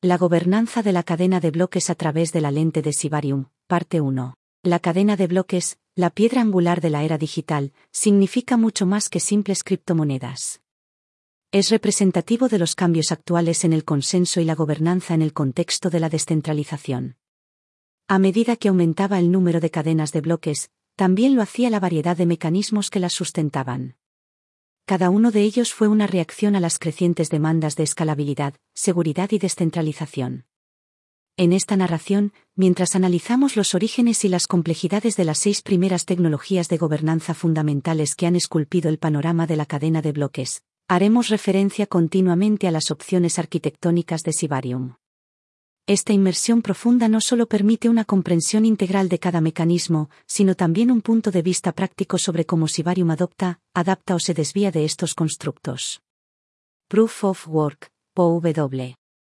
La gobernanza de la cadena de bloques a través de la lente de Sibarium, parte 1. La cadena de bloques, la piedra angular de la era digital, significa mucho más que simples criptomonedas. Es representativo de los cambios actuales en el consenso y la gobernanza en el contexto de la descentralización. A medida que aumentaba el número de cadenas de bloques, también lo hacía la variedad de mecanismos que las sustentaban. Cada uno de ellos fue una reacción a las crecientes demandas de escalabilidad, seguridad y descentralización. En esta narración, mientras analizamos los orígenes y las complejidades de las seis primeras tecnologías de gobernanza fundamentales que han esculpido el panorama de la cadena de bloques, haremos referencia continuamente a las opciones arquitectónicas de Sibarium. Esta inmersión profunda no solo permite una comprensión integral de cada mecanismo, sino también un punto de vista práctico sobre cómo Sibarium adopta, adapta o se desvía de estos constructos. Proof of Work, POW.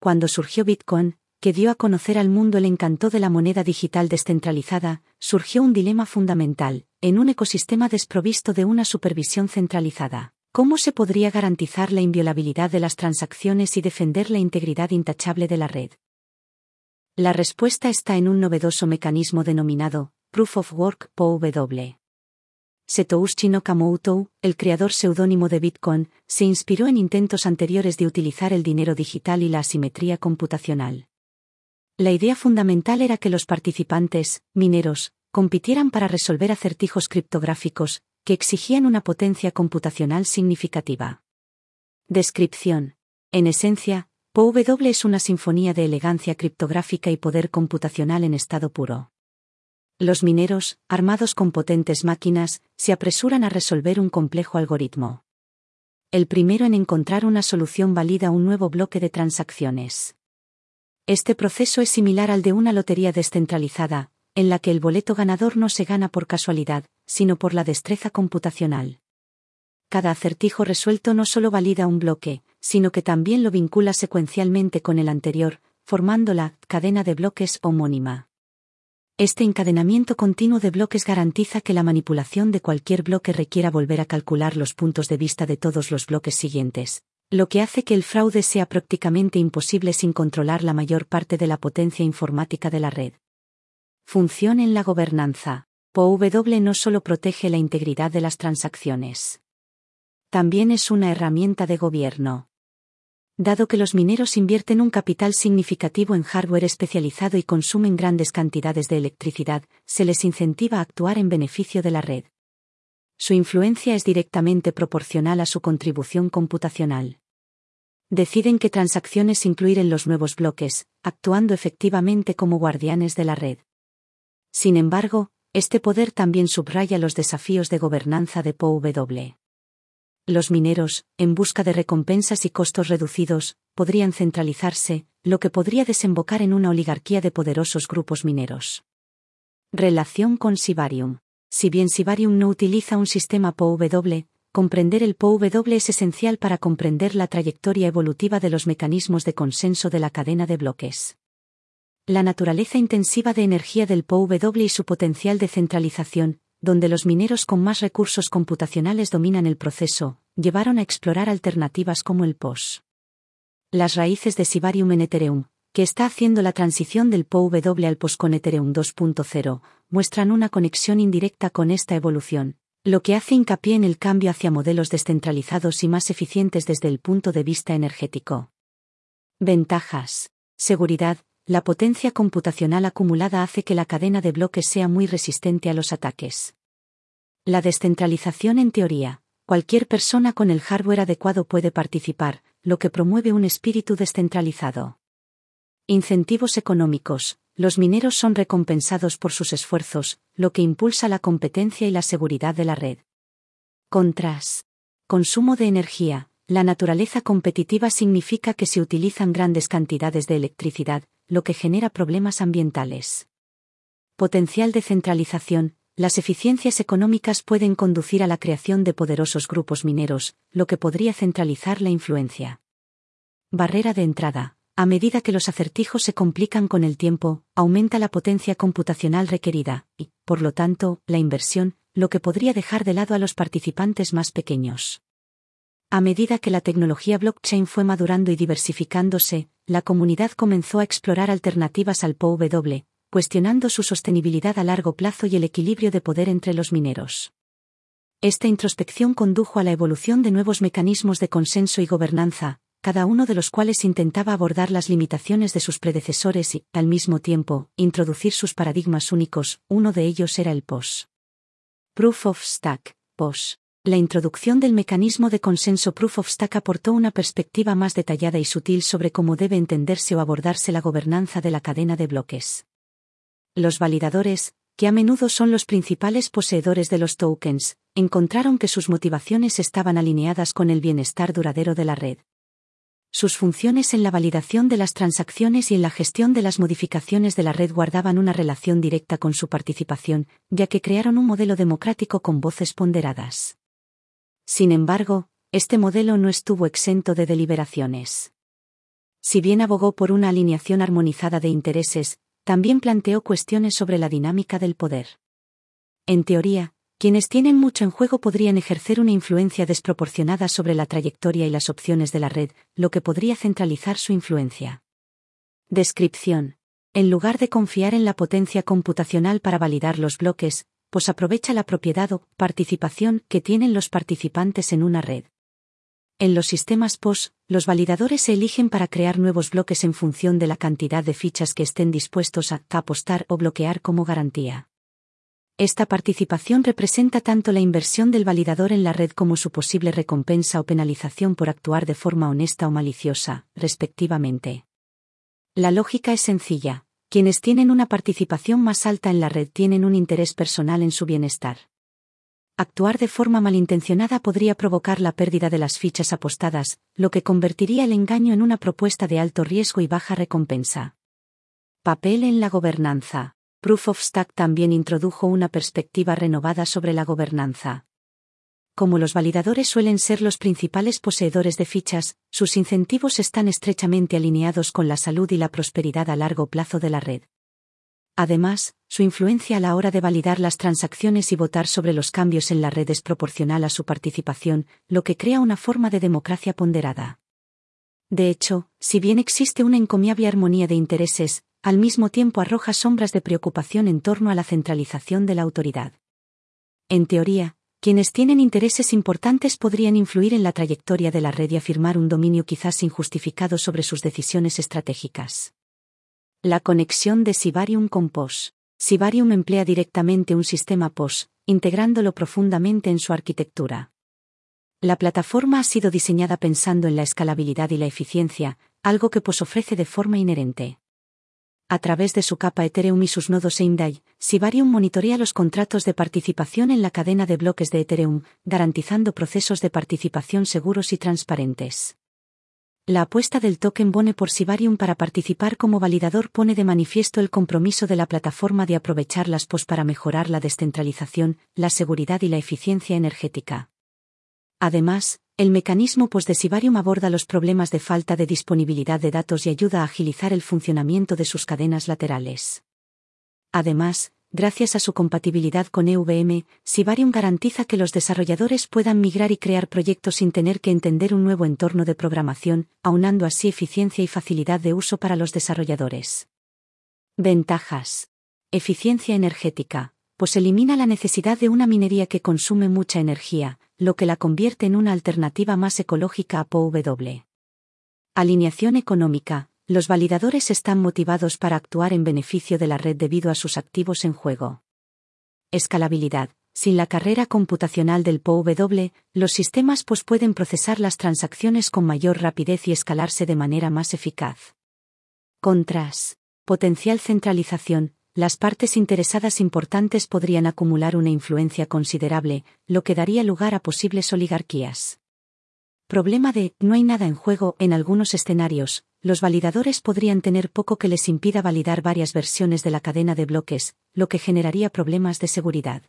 Cuando surgió Bitcoin, que dio a conocer al mundo el encanto de la moneda digital descentralizada, surgió un dilema fundamental, en un ecosistema desprovisto de una supervisión centralizada. ¿Cómo se podría garantizar la inviolabilidad de las transacciones y defender la integridad intachable de la red? La respuesta está en un novedoso mecanismo denominado Proof of Work POW. Satoshi Nakamoto, el creador seudónimo de Bitcoin, se inspiró en intentos anteriores de utilizar el dinero digital y la asimetría computacional. La idea fundamental era que los participantes, mineros, compitieran para resolver acertijos criptográficos, que exigían una potencia computacional significativa. Descripción. En esencia, POW es una sinfonía de elegancia criptográfica y poder computacional en estado puro. Los mineros, armados con potentes máquinas, se apresuran a resolver un complejo algoritmo. El primero en encontrar una solución valida un nuevo bloque de transacciones. Este proceso es similar al de una lotería descentralizada, en la que el boleto ganador no se gana por casualidad, sino por la destreza computacional. Cada acertijo resuelto no solo valida un bloque, sino que también lo vincula secuencialmente con el anterior, formando la cadena de bloques homónima. Este encadenamiento continuo de bloques garantiza que la manipulación de cualquier bloque requiera volver a calcular los puntos de vista de todos los bloques siguientes, lo que hace que el fraude sea prácticamente imposible sin controlar la mayor parte de la potencia informática de la red. Función en la gobernanza. POW no solo protege la integridad de las transacciones. También es una herramienta de gobierno. Dado que los mineros invierten un capital significativo en hardware especializado y consumen grandes cantidades de electricidad, se les incentiva a actuar en beneficio de la red. Su influencia es directamente proporcional a su contribución computacional. Deciden qué transacciones incluir en los nuevos bloques, actuando efectivamente como guardianes de la red. Sin embargo, este poder también subraya los desafíos de gobernanza de POW. Los mineros, en busca de recompensas y costos reducidos, podrían centralizarse, lo que podría desembocar en una oligarquía de poderosos grupos mineros. Relación con Sibarium. Si bien Sibarium no utiliza un sistema POW, comprender el POW es esencial para comprender la trayectoria evolutiva de los mecanismos de consenso de la cadena de bloques. La naturaleza intensiva de energía del POW y su potencial de centralización, donde los mineros con más recursos computacionales dominan el proceso, llevaron a explorar alternativas como el POS. Las raíces de Sibarium en Ethereum, que está haciendo la transición del POW al POS con Ethereum 2.0, muestran una conexión indirecta con esta evolución, lo que hace hincapié en el cambio hacia modelos descentralizados y más eficientes desde el punto de vista energético. Ventajas. Seguridad, la potencia computacional acumulada hace que la cadena de bloques sea muy resistente a los ataques. La descentralización en teoría. Cualquier persona con el hardware adecuado puede participar, lo que promueve un espíritu descentralizado. Incentivos económicos. Los mineros son recompensados por sus esfuerzos, lo que impulsa la competencia y la seguridad de la red. Contras. Consumo de energía. La naturaleza competitiva significa que se utilizan grandes cantidades de electricidad, lo que genera problemas ambientales. Potencial de centralización, las eficiencias económicas pueden conducir a la creación de poderosos grupos mineros, lo que podría centralizar la influencia. Barrera de entrada. A medida que los acertijos se complican con el tiempo, aumenta la potencia computacional requerida, y, por lo tanto, la inversión, lo que podría dejar de lado a los participantes más pequeños. A medida que la tecnología blockchain fue madurando y diversificándose, la comunidad comenzó a explorar alternativas al POW, cuestionando su sostenibilidad a largo plazo y el equilibrio de poder entre los mineros. Esta introspección condujo a la evolución de nuevos mecanismos de consenso y gobernanza, cada uno de los cuales intentaba abordar las limitaciones de sus predecesores y, al mismo tiempo, introducir sus paradigmas únicos, uno de ellos era el POS. Proof of Stack, POS. La introducción del mecanismo de consenso Proof of Stack aportó una perspectiva más detallada y sutil sobre cómo debe entenderse o abordarse la gobernanza de la cadena de bloques. Los validadores, que a menudo son los principales poseedores de los tokens, encontraron que sus motivaciones estaban alineadas con el bienestar duradero de la red. Sus funciones en la validación de las transacciones y en la gestión de las modificaciones de la red guardaban una relación directa con su participación, ya que crearon un modelo democrático con voces ponderadas. Sin embargo, este modelo no estuvo exento de deliberaciones. Si bien abogó por una alineación armonizada de intereses, también planteó cuestiones sobre la dinámica del poder. En teoría, quienes tienen mucho en juego podrían ejercer una influencia desproporcionada sobre la trayectoria y las opciones de la red, lo que podría centralizar su influencia. Descripción. En lugar de confiar en la potencia computacional para validar los bloques, pues aprovecha la propiedad o participación que tienen los participantes en una red. En los sistemas POS, los validadores se eligen para crear nuevos bloques en función de la cantidad de fichas que estén dispuestos a apostar o bloquear como garantía. Esta participación representa tanto la inversión del validador en la red como su posible recompensa o penalización por actuar de forma honesta o maliciosa, respectivamente. La lógica es sencilla. Quienes tienen una participación más alta en la red tienen un interés personal en su bienestar. Actuar de forma malintencionada podría provocar la pérdida de las fichas apostadas, lo que convertiría el engaño en una propuesta de alto riesgo y baja recompensa. Papel en la gobernanza. Proof of Stack también introdujo una perspectiva renovada sobre la gobernanza. Como los validadores suelen ser los principales poseedores de fichas, sus incentivos están estrechamente alineados con la salud y la prosperidad a largo plazo de la red. Además, su influencia a la hora de validar las transacciones y votar sobre los cambios en la red es proporcional a su participación, lo que crea una forma de democracia ponderada. De hecho, si bien existe una encomiable armonía de intereses, al mismo tiempo arroja sombras de preocupación en torno a la centralización de la autoridad. En teoría, quienes tienen intereses importantes podrían influir en la trayectoria de la red y afirmar un dominio quizás injustificado sobre sus decisiones estratégicas. La conexión de Sibarium con POS. Sibarium emplea directamente un sistema POS, integrándolo profundamente en su arquitectura. La plataforma ha sido diseñada pensando en la escalabilidad y la eficiencia, algo que POS ofrece de forma inherente. A través de su capa Ethereum y sus nodos EIMDAI, Sibarium monitorea los contratos de participación en la cadena de bloques de Ethereum, garantizando procesos de participación seguros y transparentes. La apuesta del token Bone por Sibarium para participar como validador pone de manifiesto el compromiso de la plataforma de aprovechar las POS para mejorar la descentralización, la seguridad y la eficiencia energética. Además, el mecanismo POS de Sibarium aborda los problemas de falta de disponibilidad de datos y ayuda a agilizar el funcionamiento de sus cadenas laterales. Además, Gracias a su compatibilidad con EVM, Sibarium garantiza que los desarrolladores puedan migrar y crear proyectos sin tener que entender un nuevo entorno de programación, aunando así eficiencia y facilidad de uso para los desarrolladores. Ventajas. Eficiencia energética, pues elimina la necesidad de una minería que consume mucha energía, lo que la convierte en una alternativa más ecológica a POW. Alineación económica, los validadores están motivados para actuar en beneficio de la red debido a sus activos en juego. Escalabilidad. Sin la carrera computacional del POW, los sistemas POS pueden procesar las transacciones con mayor rapidez y escalarse de manera más eficaz. Contras. Potencial centralización. Las partes interesadas importantes podrían acumular una influencia considerable, lo que daría lugar a posibles oligarquías. Problema de no hay nada en juego en algunos escenarios, los validadores podrían tener poco que les impida validar varias versiones de la cadena de bloques, lo que generaría problemas de seguridad.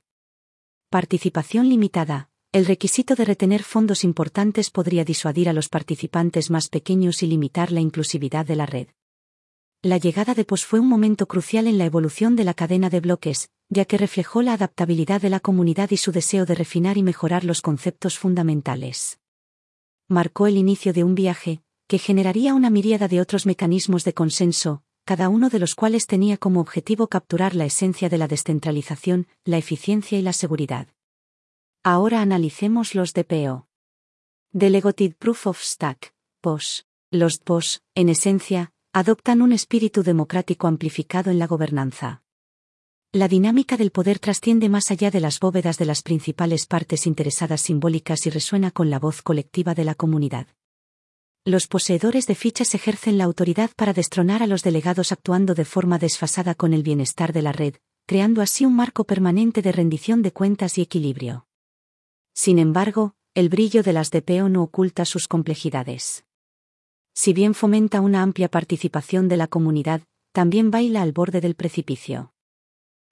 Participación limitada. El requisito de retener fondos importantes podría disuadir a los participantes más pequeños y limitar la inclusividad de la red. La llegada de POS fue un momento crucial en la evolución de la cadena de bloques, ya que reflejó la adaptabilidad de la comunidad y su deseo de refinar y mejorar los conceptos fundamentales. marcó el inicio de un viaje, que generaría una miríada de otros mecanismos de consenso, cada uno de los cuales tenía como objetivo capturar la esencia de la descentralización, la eficiencia y la seguridad. Ahora analicemos los DPO. Delegated Proof of Stack, POS. Los POS, en esencia, adoptan un espíritu democrático amplificado en la gobernanza. La dinámica del poder trasciende más allá de las bóvedas de las principales partes interesadas simbólicas y resuena con la voz colectiva de la comunidad. Los poseedores de fichas ejercen la autoridad para destronar a los delegados actuando de forma desfasada con el bienestar de la red, creando así un marco permanente de rendición de cuentas y equilibrio. Sin embargo, el brillo de las DPO no oculta sus complejidades. Si bien fomenta una amplia participación de la comunidad, también baila al borde del precipicio.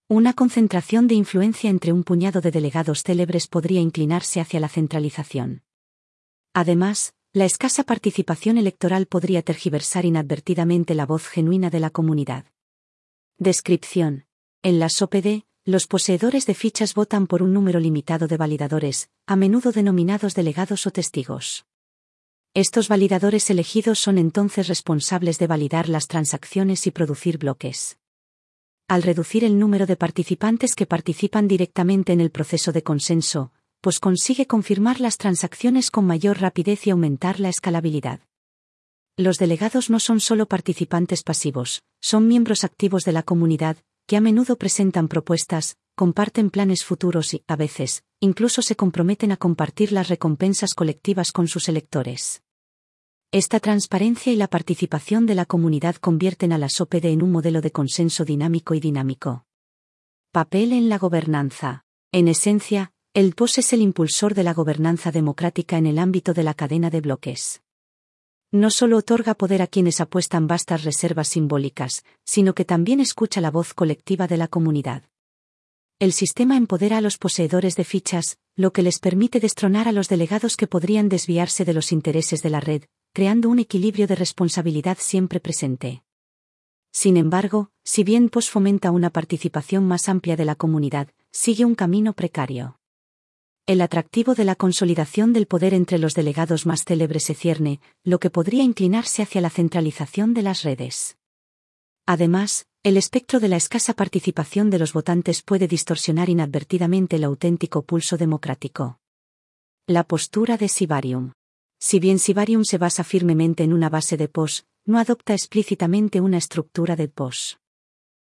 Una concentración de influencia entre un puñado de delegados célebres podría inclinarse hacia la centralización. Además, la escasa participación electoral podría tergiversar inadvertidamente la voz genuina de la comunidad. Descripción. En las OPD, los poseedores de fichas votan por un número limitado de validadores, a menudo denominados delegados o testigos. Estos validadores elegidos son entonces responsables de validar las transacciones y producir bloques. Al reducir el número de participantes que participan directamente en el proceso de consenso, pues consigue confirmar las transacciones con mayor rapidez y aumentar la escalabilidad. Los delegados no son solo participantes pasivos, son miembros activos de la comunidad, que a menudo presentan propuestas, comparten planes futuros y, a veces, incluso se comprometen a compartir las recompensas colectivas con sus electores. Esta transparencia y la participación de la comunidad convierten a la SOPD en un modelo de consenso dinámico y dinámico. Papel en la gobernanza. En esencia, el POS es el impulsor de la gobernanza democrática en el ámbito de la cadena de bloques. No solo otorga poder a quienes apuestan vastas reservas simbólicas, sino que también escucha la voz colectiva de la comunidad. El sistema empodera a los poseedores de fichas, lo que les permite destronar a los delegados que podrían desviarse de los intereses de la red, creando un equilibrio de responsabilidad siempre presente. Sin embargo, si bien POS fomenta una participación más amplia de la comunidad, sigue un camino precario. El atractivo de la consolidación del poder entre los delegados más célebres se cierne, lo que podría inclinarse hacia la centralización de las redes. Además, el espectro de la escasa participación de los votantes puede distorsionar inadvertidamente el auténtico pulso democrático. La postura de Sibarium. Si bien Sibarium se basa firmemente en una base de POS, no adopta explícitamente una estructura de POS.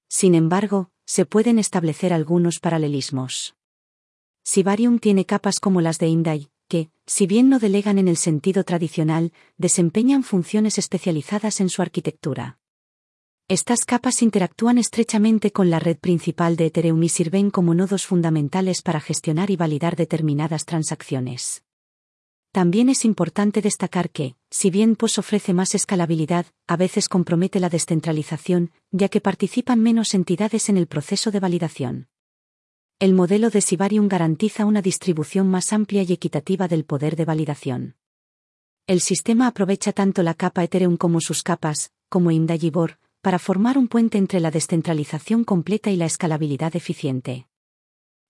Sin embargo, se pueden establecer algunos paralelismos. Sibarium tiene capas como las de Indai, que, si bien no delegan en el sentido tradicional, desempeñan funciones especializadas en su arquitectura. Estas capas interactúan estrechamente con la red principal de Ethereum y sirven como nodos fundamentales para gestionar y validar determinadas transacciones. También es importante destacar que, si bien POS ofrece más escalabilidad, a veces compromete la descentralización, ya que participan menos entidades en el proceso de validación. El modelo de Sibarium garantiza una distribución más amplia y equitativa del poder de validación. El sistema aprovecha tanto la capa Ethereum como sus capas, como Indagibor, para formar un puente entre la descentralización completa y la escalabilidad eficiente.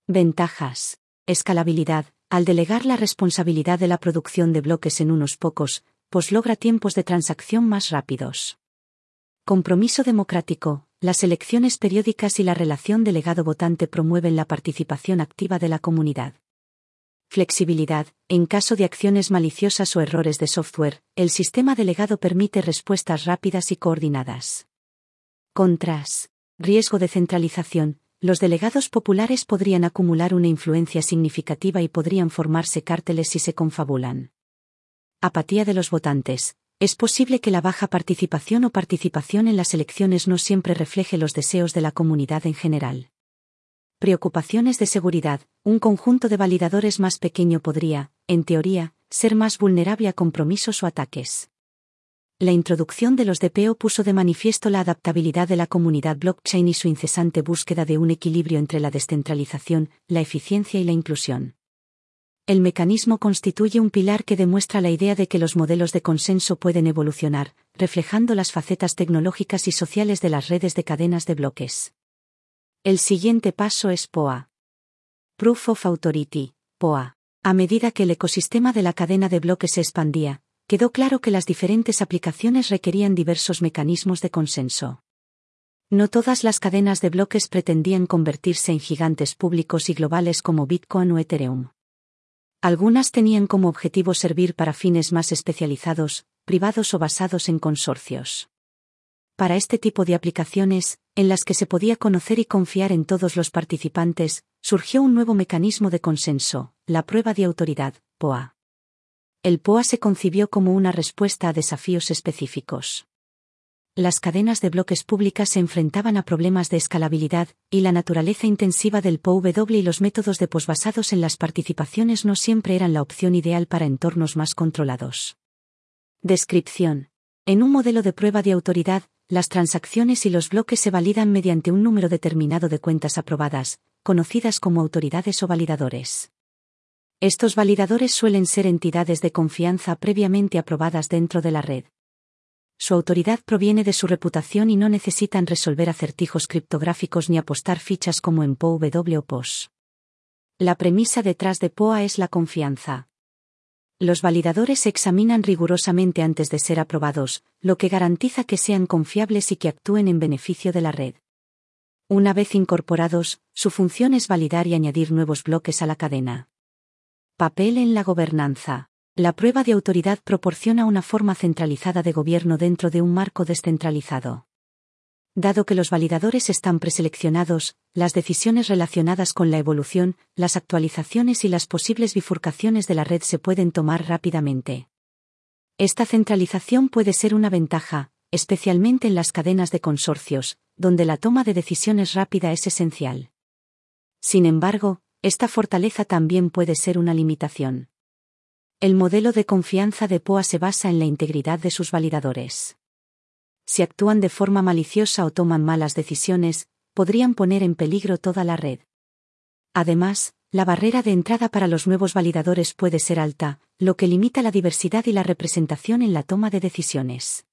Ventajas. Escalabilidad. Al delegar la responsabilidad de la producción de bloques en unos pocos, pues logra tiempos de transacción más rápidos. Compromiso democrático las elecciones periódicas y la relación delegado-votante promueven la participación activa de la comunidad. Flexibilidad. En caso de acciones maliciosas o errores de software, el sistema delegado permite respuestas rápidas y coordinadas. Contras. Riesgo de centralización. Los delegados populares podrían acumular una influencia significativa y podrían formarse cárteles si se confabulan. Apatía de los votantes. Es posible que la baja participación o participación en las elecciones no siempre refleje los deseos de la comunidad en general. Preocupaciones de seguridad. Un conjunto de validadores más pequeño podría, en teoría, ser más vulnerable a compromisos o ataques. La introducción de los DPO puso de manifiesto la adaptabilidad de la comunidad blockchain y su incesante búsqueda de un equilibrio entre la descentralización, la eficiencia y la inclusión. El mecanismo constituye un pilar que demuestra la idea de que los modelos de consenso pueden evolucionar, reflejando las facetas tecnológicas y sociales de las redes de cadenas de bloques. El siguiente paso es POA. Proof of Authority, POA. A medida que el ecosistema de la cadena de bloques se expandía, quedó claro que las diferentes aplicaciones requerían diversos mecanismos de consenso. No todas las cadenas de bloques pretendían convertirse en gigantes públicos y globales como Bitcoin o Ethereum. Algunas tenían como objetivo servir para fines más especializados, privados o basados en consorcios. Para este tipo de aplicaciones, en las que se podía conocer y confiar en todos los participantes, surgió un nuevo mecanismo de consenso, la prueba de autoridad, POA. El POA se concibió como una respuesta a desafíos específicos. Las cadenas de bloques públicas se enfrentaban a problemas de escalabilidad, y la naturaleza intensiva del POW y los métodos de POS basados en las participaciones no siempre eran la opción ideal para entornos más controlados. Descripción. En un modelo de prueba de autoridad, las transacciones y los bloques se validan mediante un número determinado de cuentas aprobadas, conocidas como autoridades o validadores. Estos validadores suelen ser entidades de confianza previamente aprobadas dentro de la red. Su autoridad proviene de su reputación y no necesitan resolver acertijos criptográficos ni apostar fichas como en POW o POS. La premisa detrás de POA es la confianza. Los validadores se examinan rigurosamente antes de ser aprobados, lo que garantiza que sean confiables y que actúen en beneficio de la red. Una vez incorporados, su función es validar y añadir nuevos bloques a la cadena. Papel en la gobernanza. La prueba de autoridad proporciona una forma centralizada de gobierno dentro de un marco descentralizado. Dado que los validadores están preseleccionados, las decisiones relacionadas con la evolución, las actualizaciones y las posibles bifurcaciones de la red se pueden tomar rápidamente. Esta centralización puede ser una ventaja, especialmente en las cadenas de consorcios, donde la toma de decisiones rápida es esencial. Sin embargo, esta fortaleza también puede ser una limitación. El modelo de confianza de POA se basa en la integridad de sus validadores. Si actúan de forma maliciosa o toman malas decisiones, podrían poner en peligro toda la red. Además, la barrera de entrada para los nuevos validadores puede ser alta, lo que limita la diversidad y la representación en la toma de decisiones.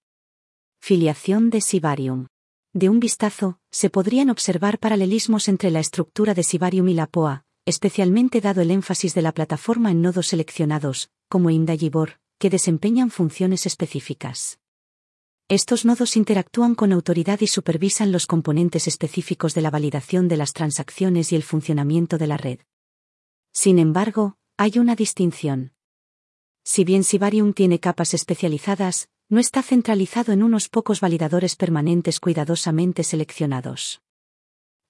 Filiación de Sibarium. De un vistazo, se podrían observar paralelismos entre la estructura de Sibarium y la POA, especialmente dado el énfasis de la plataforma en nodos seleccionados, como Indagibor, que desempeñan funciones específicas. Estos nodos interactúan con autoridad y supervisan los componentes específicos de la validación de las transacciones y el funcionamiento de la red. Sin embargo, hay una distinción. Si bien Sibarium tiene capas especializadas, no está centralizado en unos pocos validadores permanentes cuidadosamente seleccionados.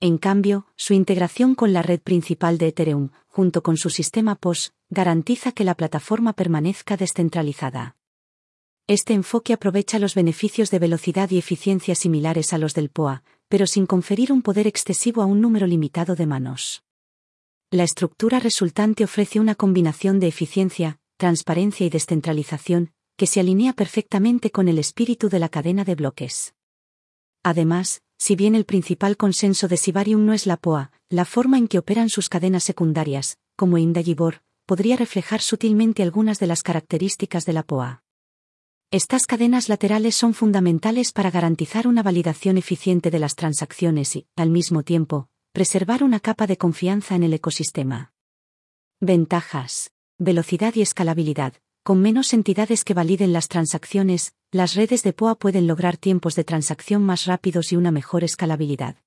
En cambio, su integración con la red principal de Ethereum, junto con su sistema POS, garantiza que la plataforma permanezca descentralizada. Este enfoque aprovecha los beneficios de velocidad y eficiencia similares a los del POA, pero sin conferir un poder excesivo a un número limitado de manos. La estructura resultante ofrece una combinación de eficiencia, transparencia y descentralización, que se alinea perfectamente con el espíritu de la cadena de bloques. Además, si bien el principal consenso de Sibarium no es la POA, la forma en que operan sus cadenas secundarias, como Indagibor, podría reflejar sutilmente algunas de las características de la POA. Estas cadenas laterales son fundamentales para garantizar una validación eficiente de las transacciones y, al mismo tiempo, preservar una capa de confianza en el ecosistema. Ventajas. Velocidad y escalabilidad. Con menos entidades que validen las transacciones, las redes de POA pueden lograr tiempos de transacción más rápidos y una mejor escalabilidad.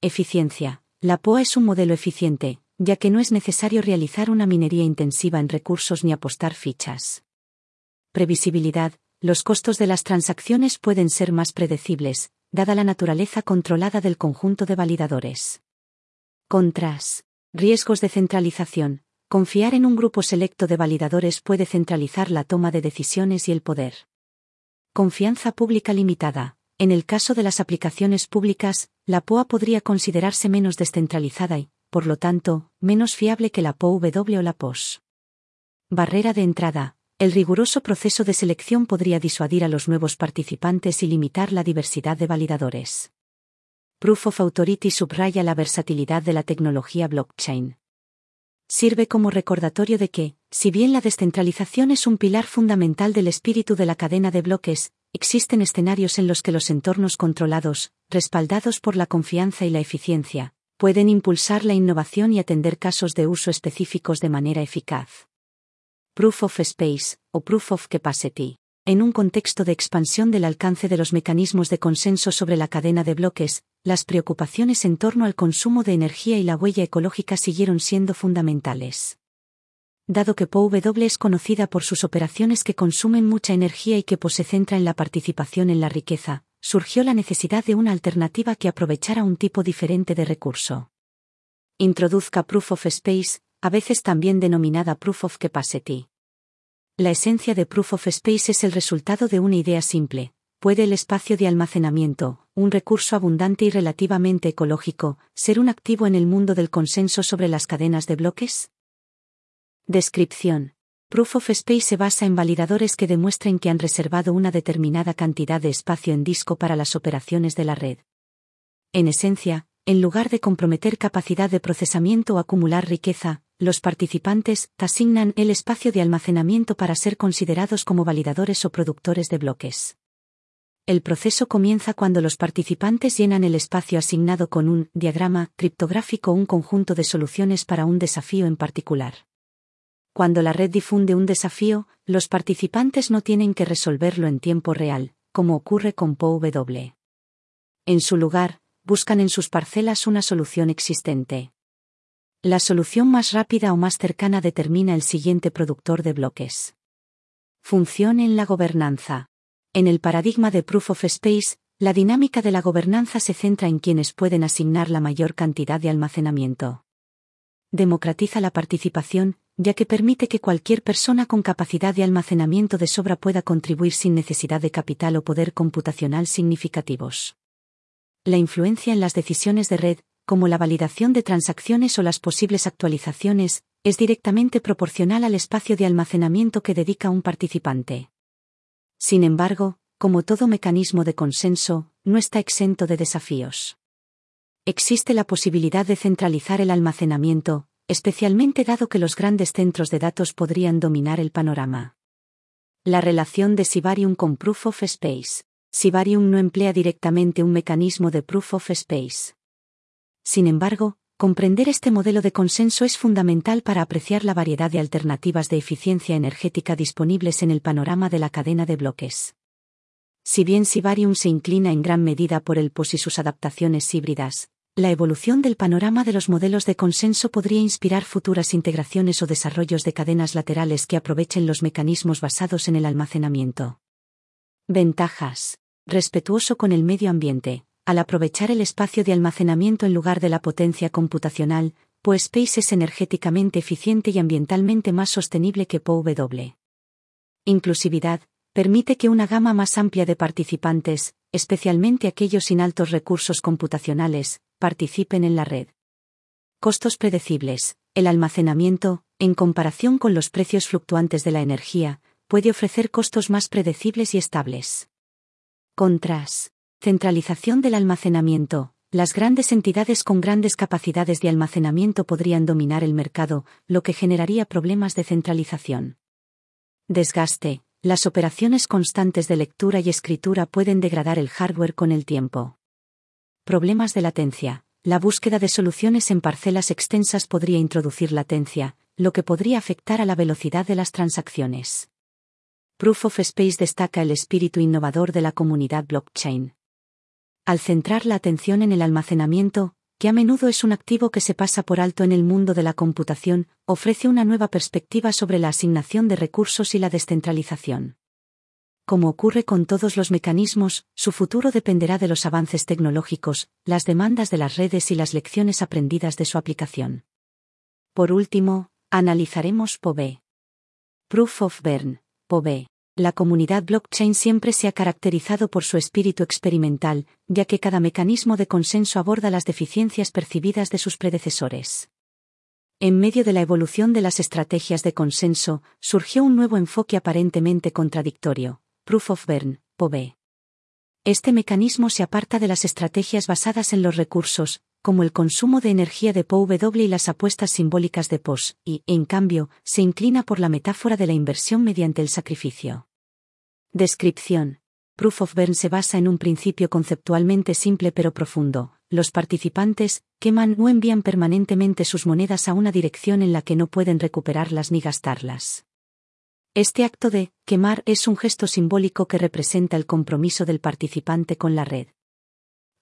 Eficiencia. La POA es un modelo eficiente, ya que no es necesario realizar una minería intensiva en recursos ni apostar fichas. Previsibilidad. Los costos de las transacciones pueden ser más predecibles, dada la naturaleza controlada del conjunto de validadores. Contras. Riesgos de centralización. Confiar en un grupo selecto de validadores puede centralizar la toma de decisiones y el poder. Confianza pública limitada. En el caso de las aplicaciones públicas, la POA podría considerarse menos descentralizada y, por lo tanto, menos fiable que la POW o la POS. Barrera de entrada. El riguroso proceso de selección podría disuadir a los nuevos participantes y limitar la diversidad de validadores. Proof of Authority subraya la versatilidad de la tecnología blockchain sirve como recordatorio de que, si bien la descentralización es un pilar fundamental del espíritu de la cadena de bloques, existen escenarios en los que los entornos controlados, respaldados por la confianza y la eficiencia, pueden impulsar la innovación y atender casos de uso específicos de manera eficaz. Proof of Space, o Proof of Capacity. En un contexto de expansión del alcance de los mecanismos de consenso sobre la cadena de bloques, las preocupaciones en torno al consumo de energía y la huella ecológica siguieron siendo fundamentales. Dado que POW es conocida por sus operaciones que consumen mucha energía y que pues se centra en la participación en la riqueza, surgió la necesidad de una alternativa que aprovechara un tipo diferente de recurso. Introduzca Proof of Space, a veces también denominada Proof of Capacity. La esencia de Proof of Space es el resultado de una idea simple. ¿Puede el espacio de almacenamiento, un recurso abundante y relativamente ecológico, ser un activo en el mundo del consenso sobre las cadenas de bloques? Descripción. Proof of Space se basa en validadores que demuestren que han reservado una determinada cantidad de espacio en disco para las operaciones de la red. En esencia, en lugar de comprometer capacidad de procesamiento o acumular riqueza, los participantes asignan el espacio de almacenamiento para ser considerados como validadores o productores de bloques. El proceso comienza cuando los participantes llenan el espacio asignado con un diagrama criptográfico o un conjunto de soluciones para un desafío en particular. Cuando la red difunde un desafío, los participantes no tienen que resolverlo en tiempo real, como ocurre con POW. En su lugar, buscan en sus parcelas una solución existente. La solución más rápida o más cercana determina el siguiente productor de bloques. Función en la gobernanza. En el paradigma de Proof of Space, la dinámica de la gobernanza se centra en quienes pueden asignar la mayor cantidad de almacenamiento. Democratiza la participación, ya que permite que cualquier persona con capacidad de almacenamiento de sobra pueda contribuir sin necesidad de capital o poder computacional significativos. La influencia en las decisiones de red, como la validación de transacciones o las posibles actualizaciones, es directamente proporcional al espacio de almacenamiento que dedica un participante. Sin embargo, como todo mecanismo de consenso, no está exento de desafíos. Existe la posibilidad de centralizar el almacenamiento, especialmente dado que los grandes centros de datos podrían dominar el panorama. La relación de Sibarium con Proof of Space. Sibarium no emplea directamente un mecanismo de Proof of Space. Sin embargo, comprender este modelo de consenso es fundamental para apreciar la variedad de alternativas de eficiencia energética disponibles en el panorama de la cadena de bloques. Si bien Sibarium se inclina en gran medida por el POS y sus adaptaciones híbridas, la evolución del panorama de los modelos de consenso podría inspirar futuras integraciones o desarrollos de cadenas laterales que aprovechen los mecanismos basados en el almacenamiento. Ventajas. Respetuoso con el medio ambiente al aprovechar el espacio de almacenamiento en lugar de la potencia computacional, pues Space es energéticamente eficiente y ambientalmente más sostenible que POW. Inclusividad, permite que una gama más amplia de participantes, especialmente aquellos sin altos recursos computacionales, participen en la red. Costos predecibles. El almacenamiento, en comparación con los precios fluctuantes de la energía, puede ofrecer costos más predecibles y estables. Contras. Centralización del almacenamiento. Las grandes entidades con grandes capacidades de almacenamiento podrían dominar el mercado, lo que generaría problemas de centralización. Desgaste. Las operaciones constantes de lectura y escritura pueden degradar el hardware con el tiempo. Problemas de latencia. La búsqueda de soluciones en parcelas extensas podría introducir latencia, lo que podría afectar a la velocidad de las transacciones. Proof of Space destaca el espíritu innovador de la comunidad blockchain al centrar la atención en el almacenamiento, que a menudo es un activo que se pasa por alto en el mundo de la computación, ofrece una nueva perspectiva sobre la asignación de recursos y la descentralización. Como ocurre con todos los mecanismos, su futuro dependerá de los avances tecnológicos, las demandas de las redes y las lecciones aprendidas de su aplicación. Por último, analizaremos POVE. Proof of Bern, POVE. La comunidad blockchain siempre se ha caracterizado por su espíritu experimental, ya que cada mecanismo de consenso aborda las deficiencias percibidas de sus predecesores. En medio de la evolución de las estrategias de consenso, surgió un nuevo enfoque aparentemente contradictorio, Proof of Bern, POV. Este mecanismo se aparta de las estrategias basadas en los recursos, como el consumo de energía de POW y las apuestas simbólicas de POS, y, en cambio, se inclina por la metáfora de la inversión mediante el sacrificio. Descripción. Proof of Bern se basa en un principio conceptualmente simple pero profundo. los participantes, queman o envían permanentemente sus monedas a una dirección en la que no pueden recuperarlas ni gastarlas. Este acto de quemar es un gesto simbólico que representa el compromiso del participante con la red.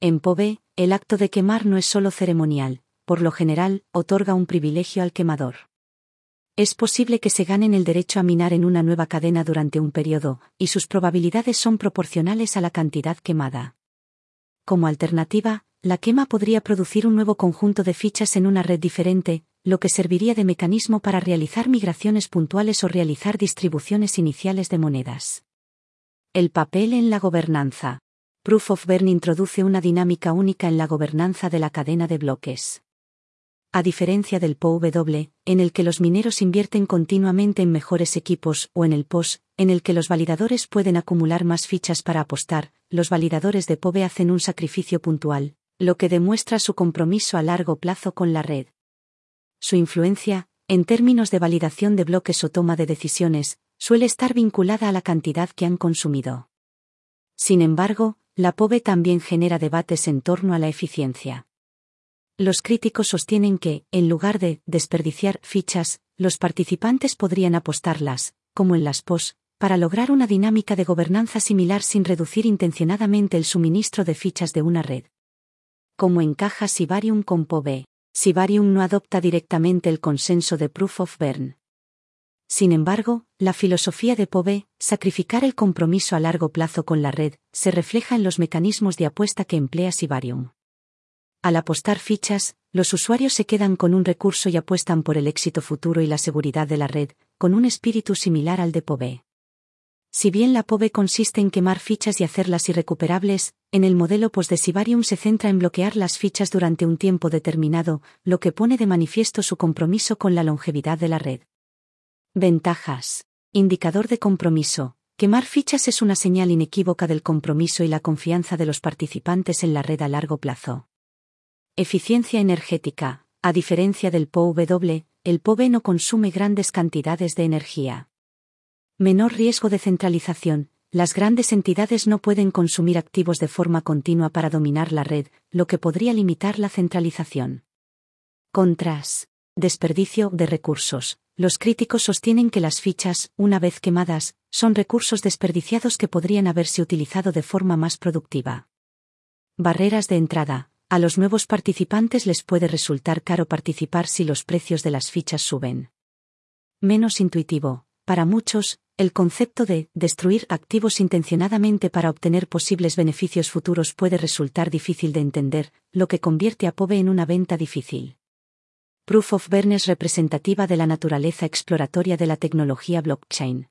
En POVE, el acto de quemar no es solo ceremonial, por lo general, otorga un privilegio al quemador. Es posible que se ganen el derecho a minar en una nueva cadena durante un periodo, y sus probabilidades son proporcionales a la cantidad quemada. Como alternativa, la quema podría producir un nuevo conjunto de fichas en una red diferente, lo que serviría de mecanismo para realizar migraciones puntuales o realizar distribuciones iniciales de monedas. El papel en la gobernanza. Proof of Burn introduce una dinámica única en la gobernanza de la cadena de bloques. A diferencia del POW, en el que los mineros invierten continuamente en mejores equipos, o en el POS, en el que los validadores pueden acumular más fichas para apostar, los validadores de POVE hacen un sacrificio puntual, lo que demuestra su compromiso a largo plazo con la red. Su influencia, en términos de validación de bloques o toma de decisiones, suele estar vinculada a la cantidad que han consumido. Sin embargo, la POVE también genera debates en torno a la eficiencia. Los críticos sostienen que, en lugar de desperdiciar fichas, los participantes podrían apostarlas, como en las POS, para lograr una dinámica de gobernanza similar sin reducir intencionadamente el suministro de fichas de una red como encaja Sibarium con POVE. Sibarium no adopta directamente el consenso de Proof of Bern. Sin embargo, la filosofía de POVE, sacrificar el compromiso a largo plazo con la red, se refleja en los mecanismos de apuesta que emplea Sibarium. Al apostar fichas, los usuarios se quedan con un recurso y apuestan por el éxito futuro y la seguridad de la red, con un espíritu similar al de POVE. Si bien la POVE consiste en quemar fichas y hacerlas irrecuperables, en el modelo post de Sibarium se centra en bloquear las fichas durante un tiempo determinado, lo que pone de manifiesto su compromiso con la longevidad de la red. Ventajas. Indicador de compromiso. Quemar fichas es una señal inequívoca del compromiso y la confianza de los participantes en la red a largo plazo. Eficiencia energética. A diferencia del POW, el POVE no consume grandes cantidades de energía. Menor riesgo de centralización. Las grandes entidades no pueden consumir activos de forma continua para dominar la red, lo que podría limitar la centralización. Contras. Desperdicio de recursos. Los críticos sostienen que las fichas, una vez quemadas, son recursos desperdiciados que podrían haberse utilizado de forma más productiva. Barreras de entrada. A los nuevos participantes les puede resultar caro participar si los precios de las fichas suben. Menos intuitivo. Para muchos, el concepto de destruir activos intencionadamente para obtener posibles beneficios futuros puede resultar difícil de entender, lo que convierte a POVE en una venta difícil. Proof of Burn es representativa de la naturaleza exploratoria de la tecnología blockchain.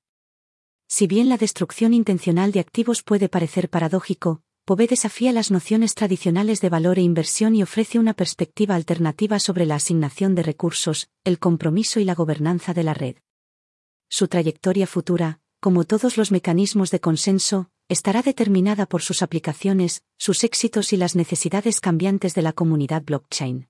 Si bien la destrucción intencional de activos puede parecer paradójico, POVE desafía las nociones tradicionales de valor e inversión y ofrece una perspectiva alternativa sobre la asignación de recursos, el compromiso y la gobernanza de la red. Su trayectoria futura, como todos los mecanismos de consenso, estará determinada por sus aplicaciones, sus éxitos y las necesidades cambiantes de la comunidad blockchain.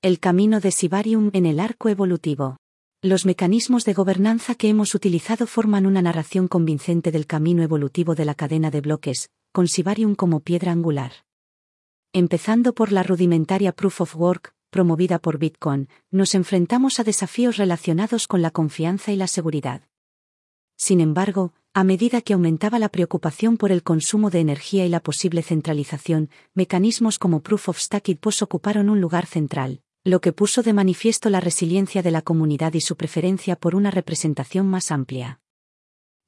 El camino de Sibarium en el arco evolutivo. Los mecanismos de gobernanza que hemos utilizado forman una narración convincente del camino evolutivo de la cadena de bloques, con Sibarium como piedra angular. Empezando por la rudimentaria Proof of Work, promovida por Bitcoin, nos enfrentamos a desafíos relacionados con la confianza y la seguridad. Sin embargo, a medida que aumentaba la preocupación por el consumo de energía y la posible centralización, mecanismos como Proof of Stake y POS ocuparon un lugar central, lo que puso de manifiesto la resiliencia de la comunidad y su preferencia por una representación más amplia.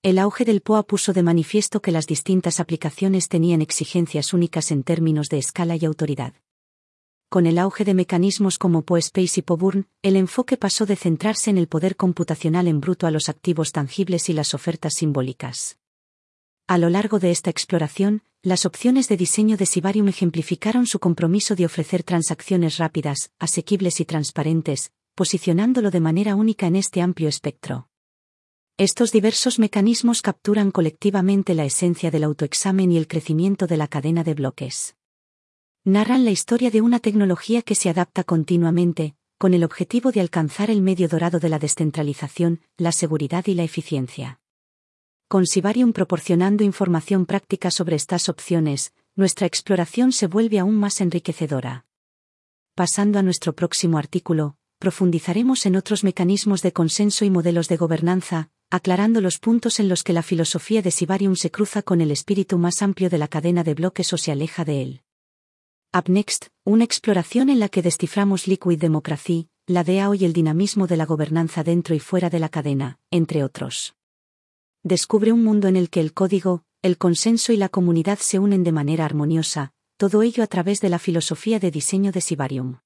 El auge del POA puso de manifiesto que las distintas aplicaciones tenían exigencias únicas en términos de escala y autoridad con el auge de mecanismos como PoSpace y PoBurn, el enfoque pasó de centrarse en el poder computacional en bruto a los activos tangibles y las ofertas simbólicas. A lo largo de esta exploración, las opciones de diseño de Sibarium ejemplificaron su compromiso de ofrecer transacciones rápidas, asequibles y transparentes, posicionándolo de manera única en este amplio espectro. Estos diversos mecanismos capturan colectivamente la esencia del autoexamen y el crecimiento de la cadena de bloques narran la historia de una tecnología que se adapta continuamente, con el objetivo de alcanzar el medio dorado de la descentralización, la seguridad y la eficiencia. Con Sibarium proporcionando información práctica sobre estas opciones, nuestra exploración se vuelve aún más enriquecedora. Pasando a nuestro próximo artículo, profundizaremos en otros mecanismos de consenso y modelos de gobernanza, aclarando los puntos en los que la filosofía de Sibarium se cruza con el espíritu más amplio de la cadena de bloques o se aleja de él. Up Next, una exploración en la que desciframos Liquid Democracy, la DAO y el dinamismo de la gobernanza dentro y fuera de la cadena, entre otros. Descubre un mundo en el que el código, el consenso y la comunidad se unen de manera armoniosa, todo ello a través de la filosofía de diseño de Sibarium.